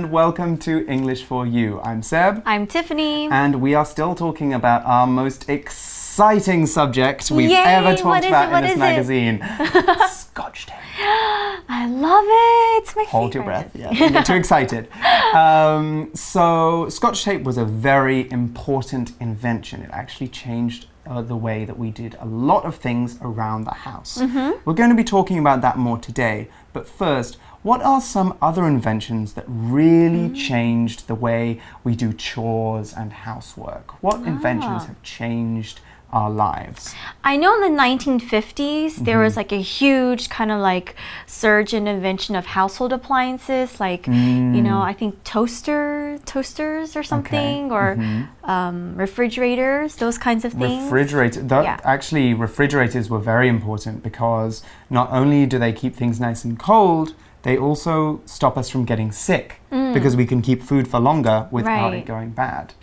And welcome to English for You. I'm Seb. I'm Tiffany. And we are still talking about our most exciting subject we've Yay, ever talked about in this magazine Scotch tape. I love it. It's my Hold your breath. Yeah, don't get too excited. Um, so, Scotch tape was a very important invention. It actually changed uh, the way that we did a lot of things around the house. Mm-hmm. We're going to be talking about that more today. But first, what are some other inventions that really Mm. changed the way we do chores and housework? What inventions Ah. have changed our lives? I know in the 1950s there Mm-hmm. was like a huge kind of like surge in invention of household appliances, like you know I think toaster toasters or something, or Mm-hmm. um, refrigerators, those kinds of things. Refrigerator. That, Yeah. Actually, refrigerators were very important because not only do they keep things nice and cold, they also stop us from getting sick because we can keep food for longer without Mm. Right. it going bad.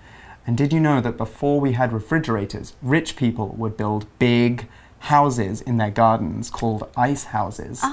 And did you know that before we had refrigerators, rich people would build big houses in their gardens called ice houses?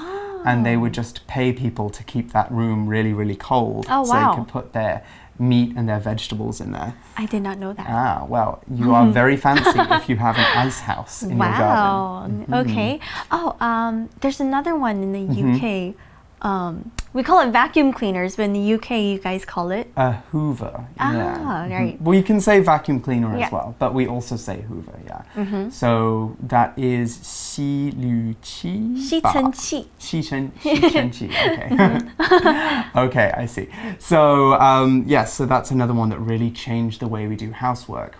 And they would just pay people to keep that room really, really cold Oh, so wow. they could put their meat and their vegetables in there. I did not know that. Ah, well, you are very fancy if you have an ice house in your garden. Wow. Okay. Oh, um, there's another one in the Mm-hmm. UK Um, we call it vacuum cleaners, but in the UK, you guys call it. A Hoover. Ah, yeah. right. Well, you can say vacuum cleaner Yeah. Mm-hmm. as well, but we also say Hoover, yeah. So that is 吸滤器吸尘器.吸尘吸尘器. Okay. okay, I see. So um, yes, so that's another one that really changed the way we do housework.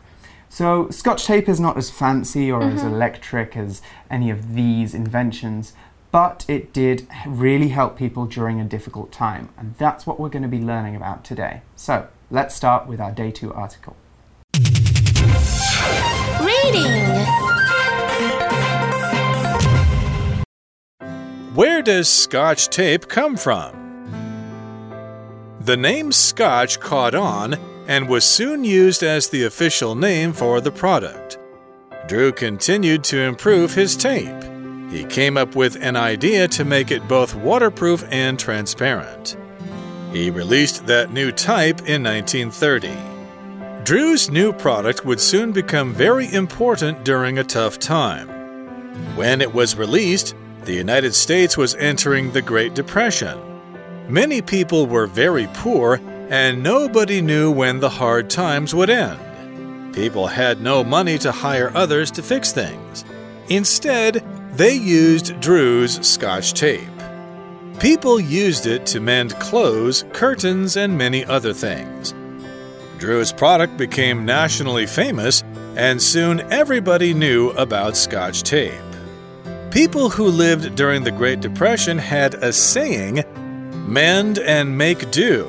So Scotch tape is not as fancy or as electric as any of these inventions, but it did really help people during a difficult time, and that's what we're going to be learning about today. So let's start with our day two article. Reading. Where does Scotch tape come from? The name Scotch caught on and was soon used as the official name for the product. Drew continued to improve his tape. He came up with an idea to make it both waterproof and transparent. He released that new type in 1930. Drew's new product would soon become very important during a tough time. When it was released, the United States was entering the Great Depression. Many people were very poor, and nobody knew when the hard times would end. People had no money to hire others to fix things. Instead, they used Drew's Scotch tape. People used it to mend clothes, curtains, and many other things. Drew's product became nationally famous, and soon everybody knew about Scotch tape. People who lived during the Great Depression had a saying mend and make do.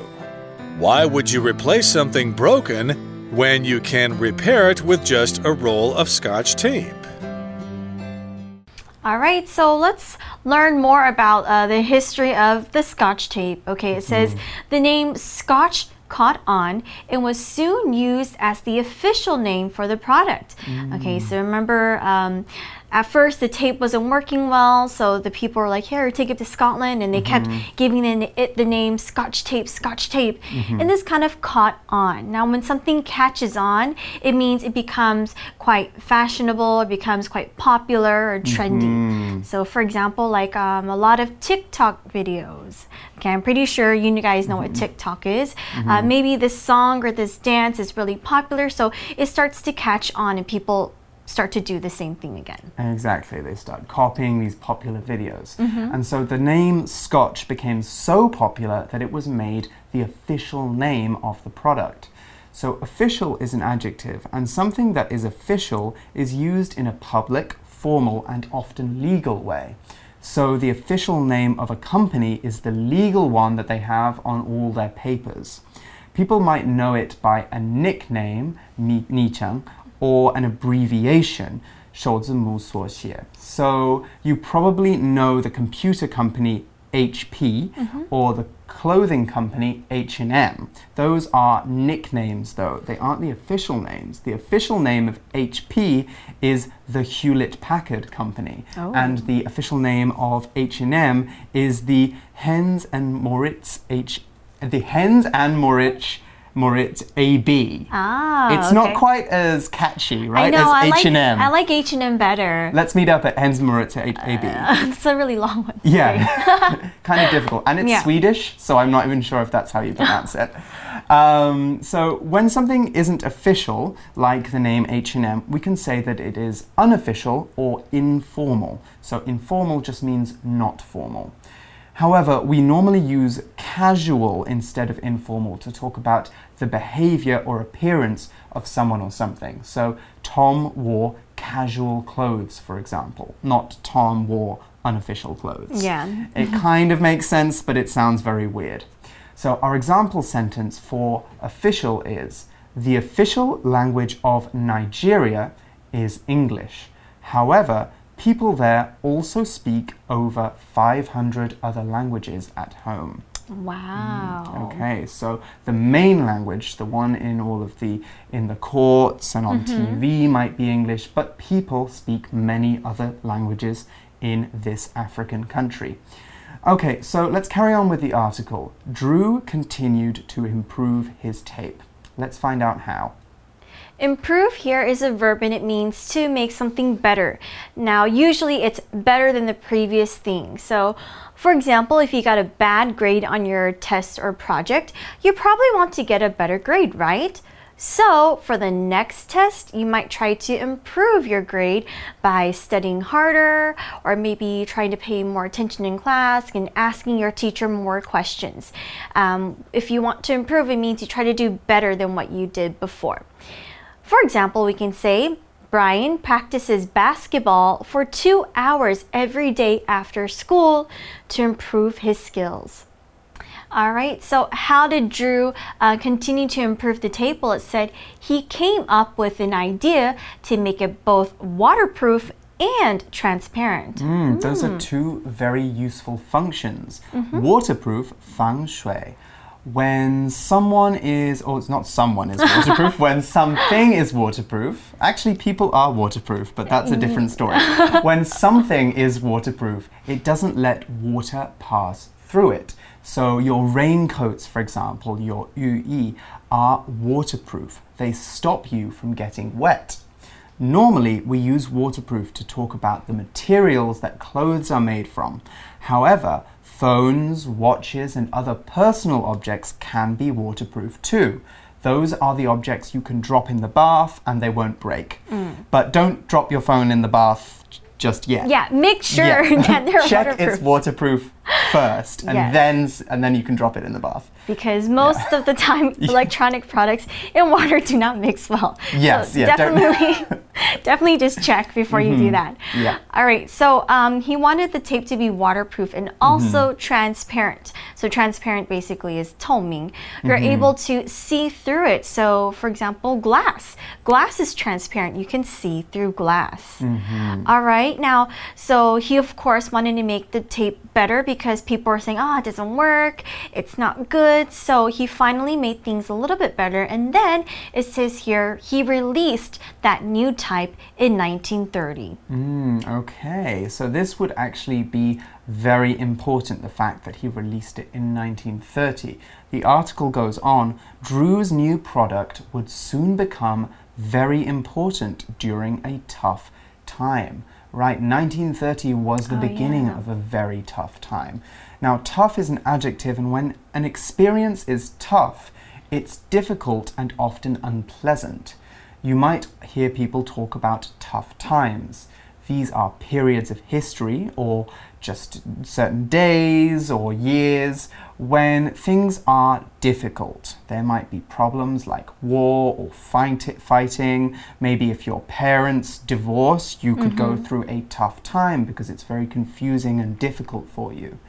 Why would you replace something broken when you can repair it with just a roll of Scotch tape? All right, so let's learn more about uh, the history of the Scotch tape. Okay, it says the name Scotch caught on and was soon used as the official name for the product. Okay, so remember. Um, at first, the tape wasn't working well, so the people were like, "Here, take it to Scotland," and they kept mm-hmm. giving it, the name Scotch tape, Scotch tape, mm-hmm. and this kind of caught on. Now, when something catches on, it means it becomes quite fashionable, it becomes quite popular or trendy. Mm-hmm. So, for example, like um, a lot of TikTok videos. Okay, I'm pretty sure you guys know what TikTok is. Uh, maybe this song or this dance is really popular, so it starts to catch on, and people start to do the same thing again. Exactly. They start copying these popular videos. Mm -hmm. And so the name Scotch became so popular that it was made the official name of the product. So official is an adjective, and something that is official is used in a public, formal, and often legal way. So the official name of a company is the legal one that they have on all their papers. People might know it by a nickname, Ni Chang or an abbreviation, 首字母缩写. So you probably know the computer company HP mm -hmm. or the clothing company H&M. Those are nicknames though. They aren't the official names. The official name of HP is the Hewlett-Packard company oh. and the official name of H&M is the Hens and Mauritz H the Hens and Mauritz Mauritz AB. Ah, it's not quite as catchy, I right? know. I as like H&M. I like H and M better. Let's meet up at Hens Mauritz A- AB. it's a really long one. Yeah, kind of difficult. And it's Yeah. Swedish, so I'm not even sure if that's how you pronounce it. Um, so when something isn't official, like the name H&M, we can say that it is unofficial or informal. So informal just means not formal. However, we normally use casual instead of informal to talk about the behavior or appearance of someone or something. So, Tom wore casual clothes, for example, not Tom wore unofficial clothes. Yeah. It kind of makes sense, but it sounds very weird. So, our example sentence for official is The official language of Nigeria is English. However, people there also speak over 500 other languages at home. Wow. Mm, okay, so the main language, the one in all of the in the courts and on mm-hmm. TV might be English, but people speak many other languages in this African country. Okay, so let's carry on with the article. Drew continued to improve his tape. Let's find out how. Improve here is a verb and it means to make something better. Now, usually it's better than the previous thing. So, for example, if you got a bad grade on your test or project, you probably want to get a better grade, right? So, for the next test, you might try to improve your grade by studying harder or maybe trying to pay more attention in class and asking your teacher more questions. Um, if you want to improve, it means you try to do better than what you did before. For example, we can say, Brian practices basketball for two hours every day after school to improve his skills. All right, so how did Drew uh, continue to improve the table? It said he came up with an idea to make it both waterproof and transparent. Mm, Those are two very useful functions. Waterproof, 防水. When someone is, or it's not someone is waterproof, when something is waterproof, actually people are waterproof, but that's a different story. Mm. when something is waterproof, it doesn't let water pass through it. So your raincoats, for example, your yu are waterproof. They stop you from getting wet. Normally, we use waterproof to talk about the materials that clothes are made from. However, phones, watches, and other personal objects can be waterproof too. Those are the objects you can drop in the bath and they won't break. Mm. But don't drop your phone in the bath just yet. Yeah, make sure Yeah. that they're Check waterproof. it's waterproof first, and Yes. then and then you can drop it in the bath. because most of the time electronic products and water do not mix well. Yes, so yeah, definitely, definitely just check before you do that. Mm-hmm. Yeah. All right. So um, he wanted the tape to be waterproof and also Mm-hmm. transparent. So transparent basically is 透明. You're Mm-hmm. able to see through it. So for example, glass. Glass is transparent. You can see through glass. Mm-hmm. All right. Now, so he of course wanted to make the tape better because people were saying, "Ah, it doesn't work. It's not good." So he finally made things a little bit better, and then it says here he released that new type in 1930. Mm, okay, so this would actually be very important the fact that he released it in 1930. The article goes on Drew's new product would soon become very important during a tough time. Right, 1930 was the Oh, beginning yeah. of a very tough time. Now, tough is an adjective, and when an experience is tough, it's difficult and often unpleasant. You might hear people talk about tough times. These are periods of history or just certain days or years when things are difficult. There might be problems like war or fight fighting. Maybe if your parents divorce, you could go mm-hmm. through a tough time because it's very confusing and difficult for you.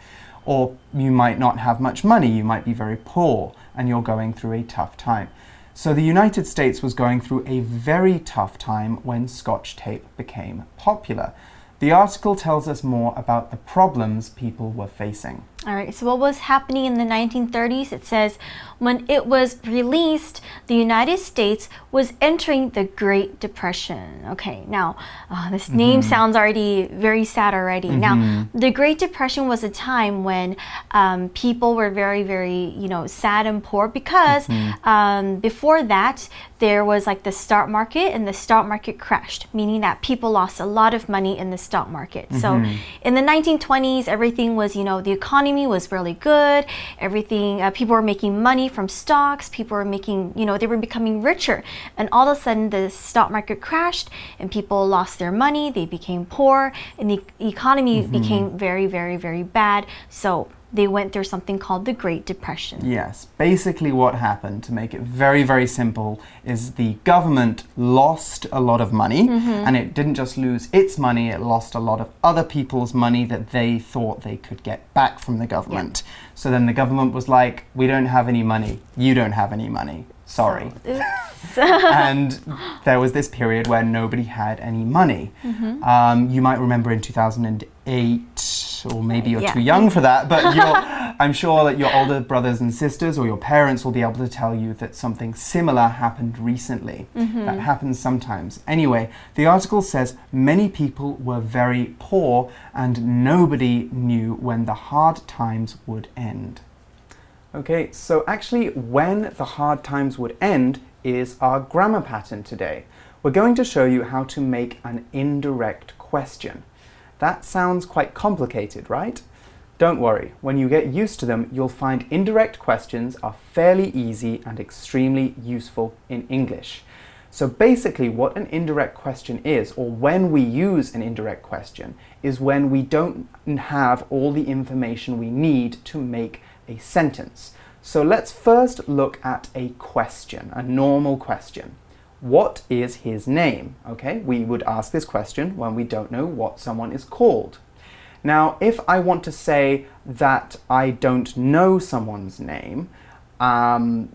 Or you might not have much money, you might be very poor and you're going through a tough time. So the United States was going through a very tough time when Scotch tape became popular. The article tells us more about the problems people were facing. All right, so what was happening in the 1930s? It says when it was released, the United States was entering the Great Depression. Okay, now uh, this name Mm-hmm. sounds already very sad already. Now, the Great Depression was a time when um, people were very, very, you know, sad and poor because Mm-hmm. um, before that, there was like the stock market and the stock market crashed, meaning that people lost a lot of money in the stock market. So Mm-hmm. in the 1920s, everything was, you know, the economy was really good. Everything, uh, people were making money from stocks. People were making, you know, they were becoming richer. And all of a sudden, the stock market crashed and people lost their money. They became poor and the economy became very, very, very bad. So they went through something called the Great Depression. Yes, basically what happened, to make it very, very simple, is the government lost a lot of money, and it didn't just lose its money, it lost a lot of other people's money that they thought they could get back from the government. So then the government was like, We don't have any money, you don't have any money. Sorry. and there was this period where nobody had any money. Mm-hmm. Um, you might remember in 2008, or maybe you're Yeah. too young for that, but you're, I'm sure that your older brothers and sisters or your parents will be able to tell you that something similar happened recently. Mm-hmm. That happens sometimes. Anyway, the article says many people were very poor and nobody knew when the hard times would end. Okay, so actually, when the hard times would end is our grammar pattern today. We're going to show you how to make an indirect question. That sounds quite complicated, right? Don't worry, when you get used to them, you'll find indirect questions are fairly easy and extremely useful in English. So basically, what an indirect question is, or when we use an indirect question, is when we don't have all the information we need to make a sentence. So let's first look at a question, a normal question. What is his name? Okay, we would ask this question when we don't know what someone is called. Now, if I want to say that I don't know someone's name, um,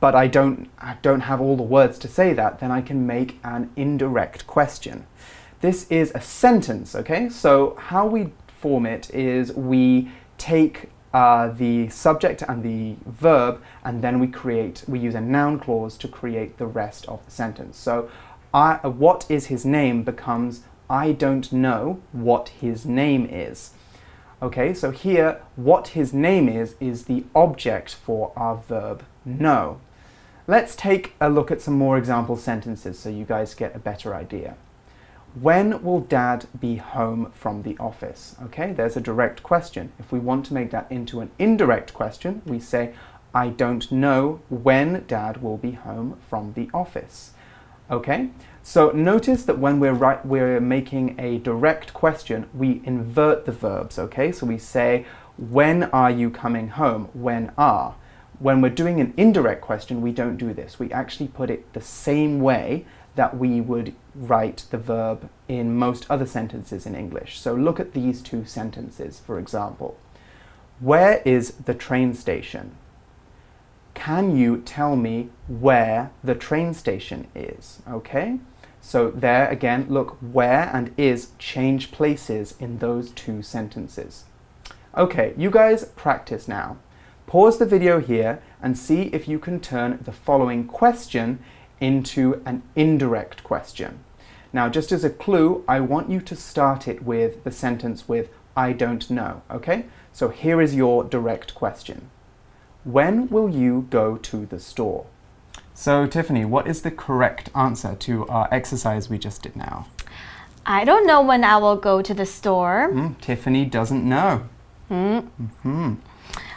but I don't, I don't have all the words to say that, then I can make an indirect question. This is a sentence, okay? So, how we form it is we take uh, the subject and the verb, and then we create, we use a noun clause to create the rest of the sentence. So, I, what is his name becomes I don't know what his name is. Okay, so here, what his name is, is the object for our verb know. Let's take a look at some more example sentences so you guys get a better idea. When will dad be home from the office? Okay, there's a direct question. If we want to make that into an indirect question, we say, I don't know when dad will be home from the office. Okay, so notice that when we're right, we're making a direct question, we invert the verbs. Okay, so we say, "When are you coming home?" When are. When we're doing an indirect question, we don't do this. We actually put it the same way that we would write the verb in most other sentences in English. So look at these two sentences, for example. Where is the train station? Can you tell me where the train station is? Okay? So there again, look, where and is change places in those two sentences. Okay, you guys practice now. Pause the video here and see if you can turn the following question into an indirect question. Now, just as a clue, I want you to start it with the sentence with I don't know, okay? So here is your direct question. When will you go to the store? So, Tiffany, what is the correct answer to our exercise we just did now? I don't know when I will go to the store. Hmm, Tiffany doesn't know.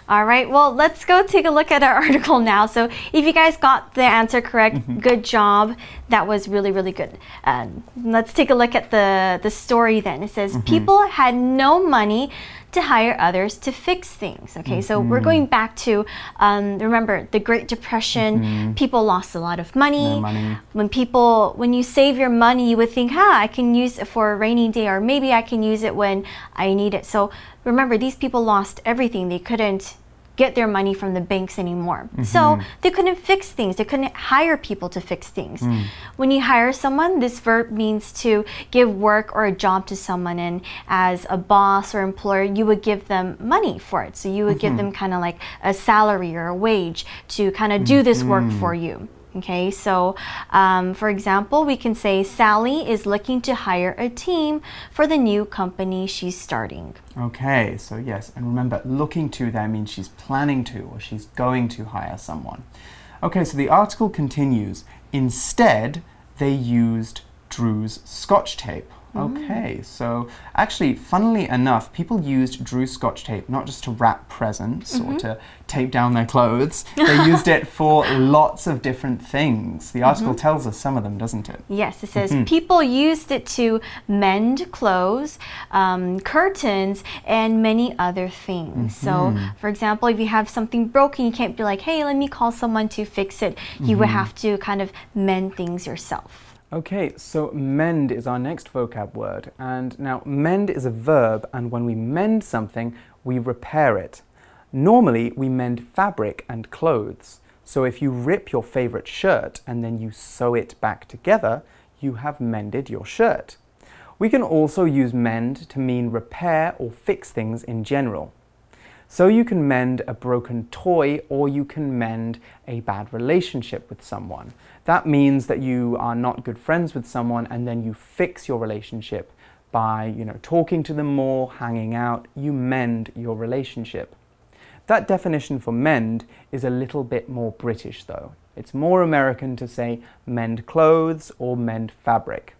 All right, well, let's go take a look at our article now. So, if you guys got the answer correct, good job. That was really, really good. Um, let's take a look at the, the story then. It says, People had no money to hire others to fix things. Okay, so we're going back to um, remember the Great Depression, people lost a lot of money. No money. When people, when you save your money, you would think, huh, I can use it for a rainy day, or maybe I can use it when I need it. So remember, these people lost everything. They couldn't get their money from the banks anymore. So mm-hmm. they couldn't fix things. They couldn't hire people to fix things. Mm. When you hire someone, this verb means to give work or a job to someone, and as a boss or employer, you would give them money for it. So you would give mm-hmm. them kind of like a salary or a wage to kind of do this work mm-hmm. for you. Okay, so um, for example, we can say Sally is looking to hire a team for the new company she's starting. Okay, so yes, and remember, looking to there means she's planning to or she's going to hire someone. Okay, so the article continues. Instead, they used Drew's scotch tape. Okay, mm. so actually, funnily enough, people used Drew's scotch tape not just to wrap presents or mm-hmm. to tape down their clothes, they used it for lots of different things. The article mm-hmm. tells us some of them, doesn't it? Yes, it says mm-hmm. people used it to mend clothes, um, curtains, and many other things. So, for example, if you have something broken, you can't be like, hey, let me call someone to fix it. You would have to kind of mend things yourself. Okay, so mend is our next vocab word. And now, mend is a verb, and when we mend something, we repair it. Normally, we mend fabric and clothes. So if you rip your favorite shirt and then you sew it back together, you have mended your shirt. We can also use mend to mean repair or fix things in general. So you can mend a broken toy or you can mend a bad relationship with someone. That means that you are not good friends with someone and then you fix your relationship by, you know, talking to them more, hanging out, you mend your relationship. That definition for mend is a little bit more British though. It's more American to say mend clothes or mend fabric.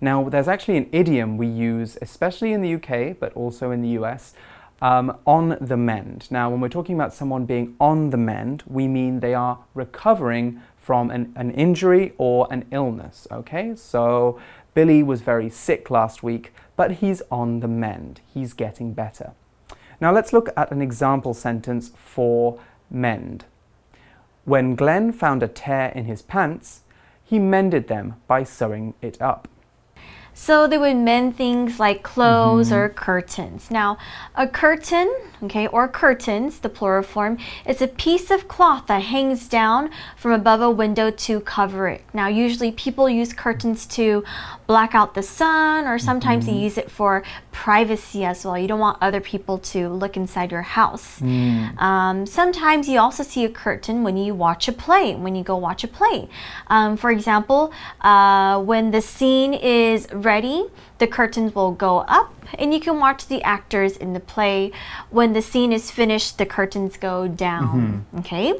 Now, there's actually an idiom we use, especially in the UK, but also in the US, um, on the mend. Now, when we're talking about someone being on the mend, we mean they are recovering from an, an injury or an illness, okay? So, Billy was very sick last week, but he's on the mend. He's getting better. Now, let's look at an example sentence for mend. When Glenn found a tear in his pants, he mended them by sewing it up. So they would mend things like clothes mm-hmm. or curtains. Now, a curtain, okay, or curtains, the plural form, is a piece of cloth that hangs down from above a window to cover it. Now, usually people use curtains to block out the sun, or sometimes they use it for privacy as well. You don't want other people to look inside your house. Um, sometimes you also see a curtain when you watch a play, when you go watch a play. Um, for example, uh, when the scene is ready, the curtains will go up and you can watch the actors in the play. When the scene is finished, the curtains go down. Okay?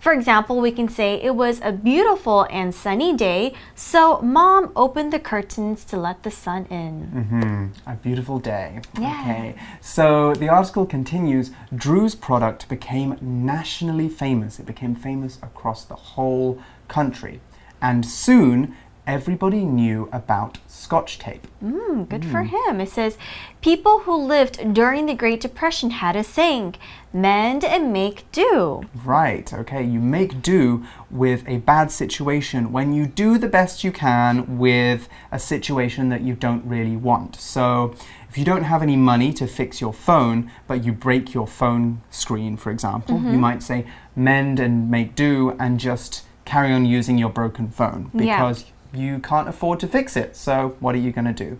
For example, we can say it was a beautiful and sunny day, so mom opened the curtains to let the sun in. Hmm, a beautiful day. Yeah. Okay. So the article continues Drew's product became nationally famous. It became famous across the whole country. And soon, everybody knew about Scotch tape. Mm, good for him. It says people who lived during the Great Depression had a saying mend and make do. Right, okay. You make do with a bad situation when you do the best you can with a situation that you don't really want. So, if you don't have any money to fix your phone, but you break your phone screen, for example, you might say mend and make do and just carry on using your broken phone Yeah. You can't afford to fix it. So, what are you going to do?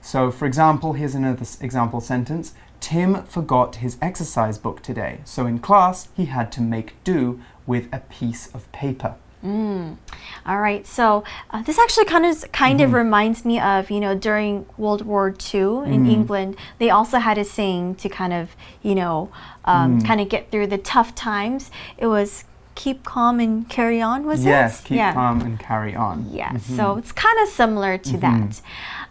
So, for example, here's another example sentence Tim forgot his exercise book today. So, in class, he had to make do with a piece of paper. All right, so uh, this actually kind of kind of reminds me of you know during World War II in England, they also had a saying to kind of you know um, kind of get through the tough times. It was keep calm and carry on. Was yes, it? Yes, keep yeah. calm and carry on. Yeah, so it's kind of similar to that.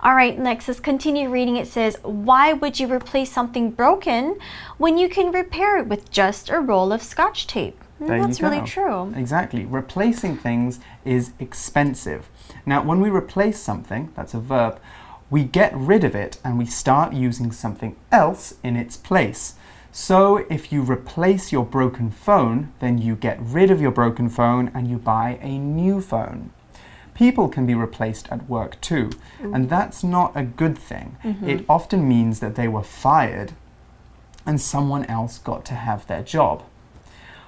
All right, next, let's continue reading. It says, Why would you replace something broken when you can repair it with just a roll of scotch tape? Mm, There That's really true. Exactly. Replacing things is expensive. Now, when we replace something, that's a verb, we get rid of it and we start using something else in its place. So, if you replace your broken phone, then you get rid of your broken phone and you buy a new phone. People can be replaced at work too, and mm-hmm. that's not a good thing. Mm-hmm. It often means that they were fired and someone else got to have their job.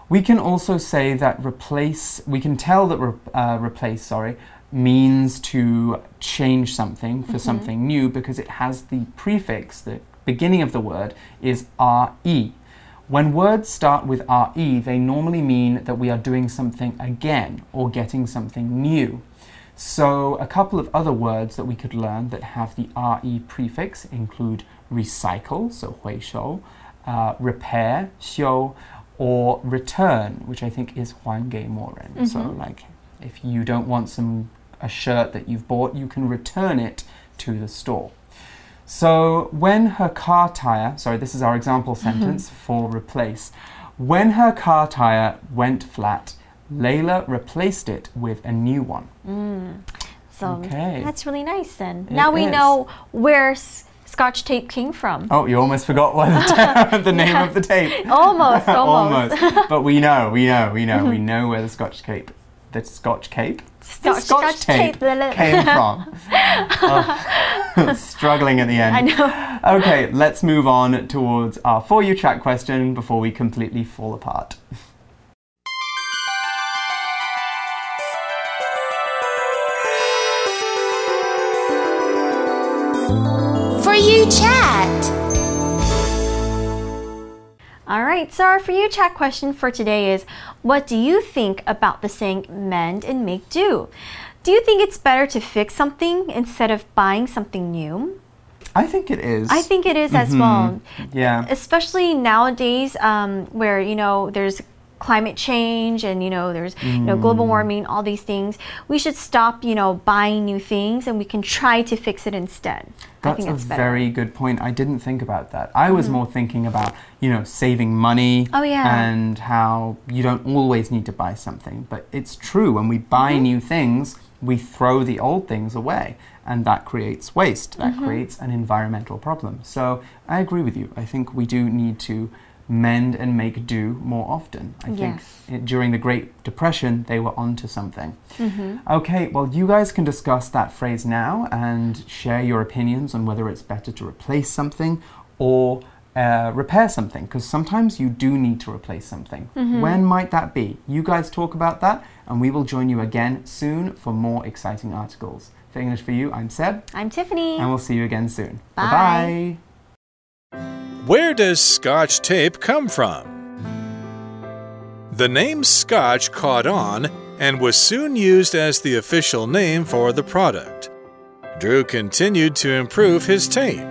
We can also say that replace, we can tell that re, uh, replace, sorry, means to change something for mm-hmm. something new because it has the prefix, the beginning of the word is re. When words start with re, they normally mean that we are doing something again or getting something new. So, a couple of other words that we could learn that have the re prefix include recycle, so huishou, uh, repair, xiu, or return, which I think is huange moren. Mm -hmm. So, mm-hmm. like, if you don't want some a shirt that you've bought, you can return it to the store. So when her car tire, sorry, this is our example mm-hmm. sentence for replace. When her car tire went flat, Layla replaced it with a new one. Mm. So Okay. that's really nice then. It now we is. know where s- scotch tape came from. Oh, you almost forgot what the, the name of the tape. Almost, almost. But we know, we know, we know, we mm-hmm. know where the Scotch tape, the Scotch cape, Scotch- Scotch Scotch tape tape. came from. Oh, struggling at the end. I know. Okay, let's move on towards our For You track question before we completely fall apart. For you chat. All right, so our for you chat question for today is What do you think about the saying mend and make do? Do you think it's better to fix something instead of buying something new? I think it is. I think it is as well. Yeah. especially nowadays um, where you know there's climate change and you know there's you know global Mm. warming all these things we should stop you know buying new things and we can try to fix it instead i That's think a very good point. I didn't think about that. I was more thinking about, you know, saving money Oh, yeah. and how you don't always need to buy something. But it's true, when we buy Mm-hmm. new things, we throw the old things away. And that creates waste. That Mm-hmm. creates an environmental problem. So I agree with you. I think we do need to mend and make do more often. I think it, during the Great Depression, they were onto something. Mm-hmm. Okay, well, you guys can discuss that phrase now and share your opinions on whether it's better to replace something or uh, repair something, because sometimes you do need to replace something. When might that be? You guys talk about that, and we will join you again soon for more exciting articles. For English for You, I'm Seb, i'm tiffany and we'll see you again soon. Bye. bye. Where does Scotch tape come from? The name Scotch caught on and was soon used as the official name for the product. Drew continued to improve his tape.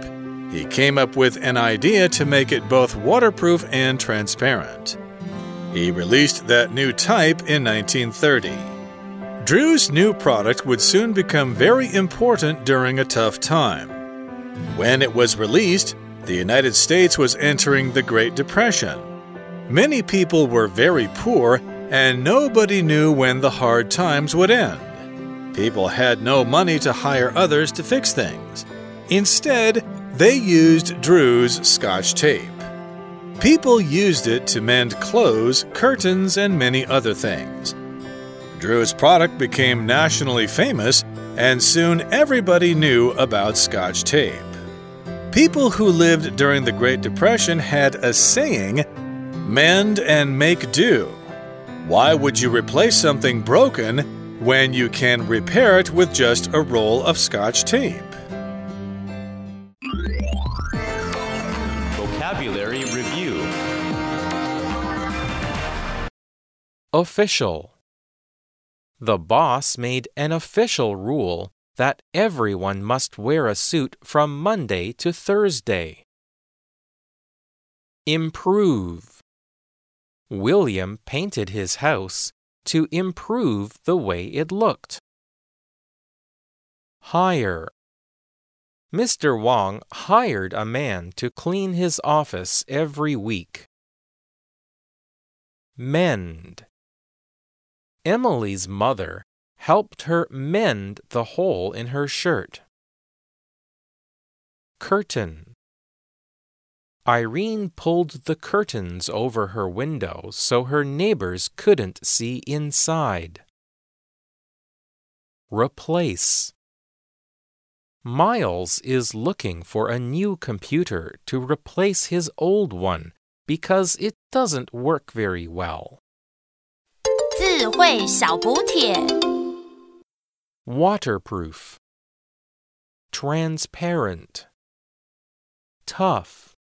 He came up with an idea to make it both waterproof and transparent. He released that new type in 1930. Drew's new product would soon become very important during a tough time. When it was released, the United States was entering the Great Depression. Many people were very poor, and nobody knew when the hard times would end. People had no money to hire others to fix things. Instead, they used Drew's Scotch tape. People used it to mend clothes, curtains, and many other things. Drew's product became nationally famous, and soon everybody knew about Scotch tape. People who lived during the Great Depression had a saying mend and make do. Why would you replace something broken when you can repair it with just a roll of Scotch tape? Vocabulary Review Official. The boss made an official rule that everyone must wear a suit from Monday to Thursday. Improve. William painted his house to improve the way it looked. Hire. Mr. Wong hired a man to clean his office every week. Mend. Emily's mother helped her mend the hole in her shirt. Curtain. Irene pulled the curtains over her window so her neighbors couldn't see inside. Replace. Miles is looking for a new computer to replace his old one because it doesn't work very well. 智慧小补帖。 Waterproof, transparent, tough,